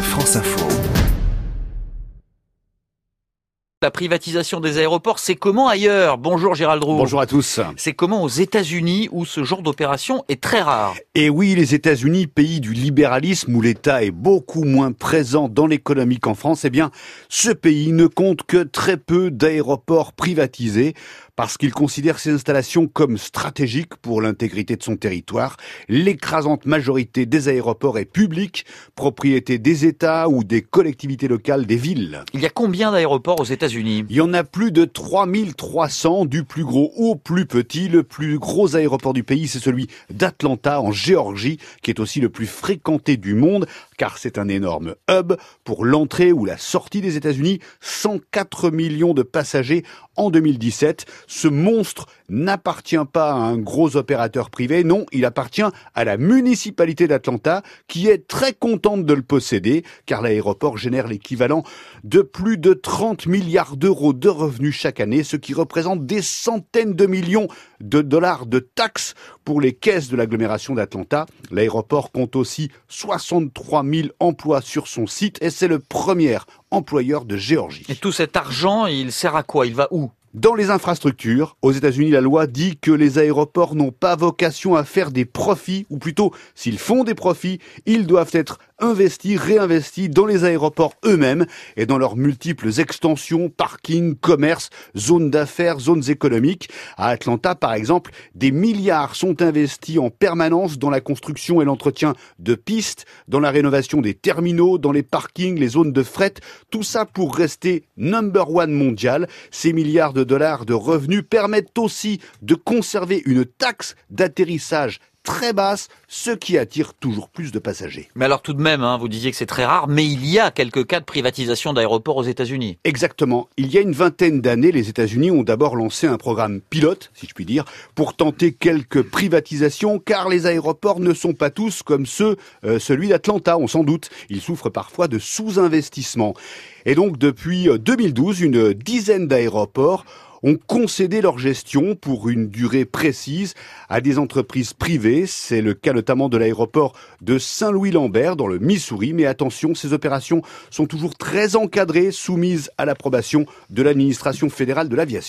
France Info. La privatisation des aéroports, c'est comment ailleurs? Bonjour Gérald Roux. Bonjour à tous. C'est comment aux États-Unis où ce genre d'opération est très rare? Et oui, les États-Unis, pays du libéralisme où l'État est beaucoup moins présent dans l'économie qu'en France, eh bien, ce pays ne compte que très peu d'aéroports privatisés parce qu'il considère ces installations comme stratégiques pour l'intégrité de son territoire. L'écrasante majorité des aéroports est publique, propriété des États ou des collectivités locales des villes. Il y a combien d'aéroports aux États-Unis? Il y en a plus de 3300, du plus gros au plus petit. Le plus gros aéroport du pays, c'est celui d'Atlanta, en Géorgie, qui est aussi le plus fréquenté du monde, car c'est un énorme hub pour l'entrée ou la sortie des États-Unis. 104 millions de passagers en 2017. Ce monstre n'appartient pas à un gros opérateur privé, non, il appartient à la municipalité d'Atlanta qui est très contente de le posséder car l'aéroport génère l'équivalent de plus de 30 milliards d'euros de revenus chaque année, ce qui représente des centaines de millions de dollars de taxes pour les caisses de l'agglomération d'Atlanta. L'aéroport compte aussi 63 000 emplois sur son site et c'est le premier employeur de Géorgie. Et tout cet argent, il sert à quoi? Il va où? Dans les infrastructures, aux États-Unis, la loi dit que les aéroports n'ont pas vocation à faire des profits, ou plutôt, s'ils font des profits, ils doivent être investis, réinvestis dans les aéroports eux-mêmes et dans leurs multiples extensions, parkings, commerces, zones d'affaires, zones économiques. À Atlanta, par exemple, des milliards sont investis en permanence dans la construction et l'entretien de pistes, dans la rénovation des terminaux, dans les parkings, les zones de fret, tout ça pour rester number one mondial. Ces milliards de dollars de revenus permettent aussi de conserver une taxe d'atterrissage très basse, ce qui attire toujours plus de passagers. Mais alors tout de même, hein, vous disiez que c'est très rare, mais il y a quelques cas de privatisation d'aéroports aux États-Unis. Exactement. Il y a une vingtaine d'années, les États-Unis ont d'abord lancé un programme pilote, si je puis dire, pour tenter quelques privatisations, car les aéroports ne sont pas tous comme ceux, euh, celui d'Atlanta, on s'en doute. Ils souffrent parfois de sous-investissement. Et donc depuis 2012, euh, une dizaine d'aéroports ont concédé leur gestion pour une durée précise à des entreprises privées. C'est le cas notamment de l'aéroport de Saint-Louis-Lambert dans le Missouri. Mais attention, ces opérations sont toujours très encadrées, soumises à l'approbation de l'administration fédérale de l'aviation.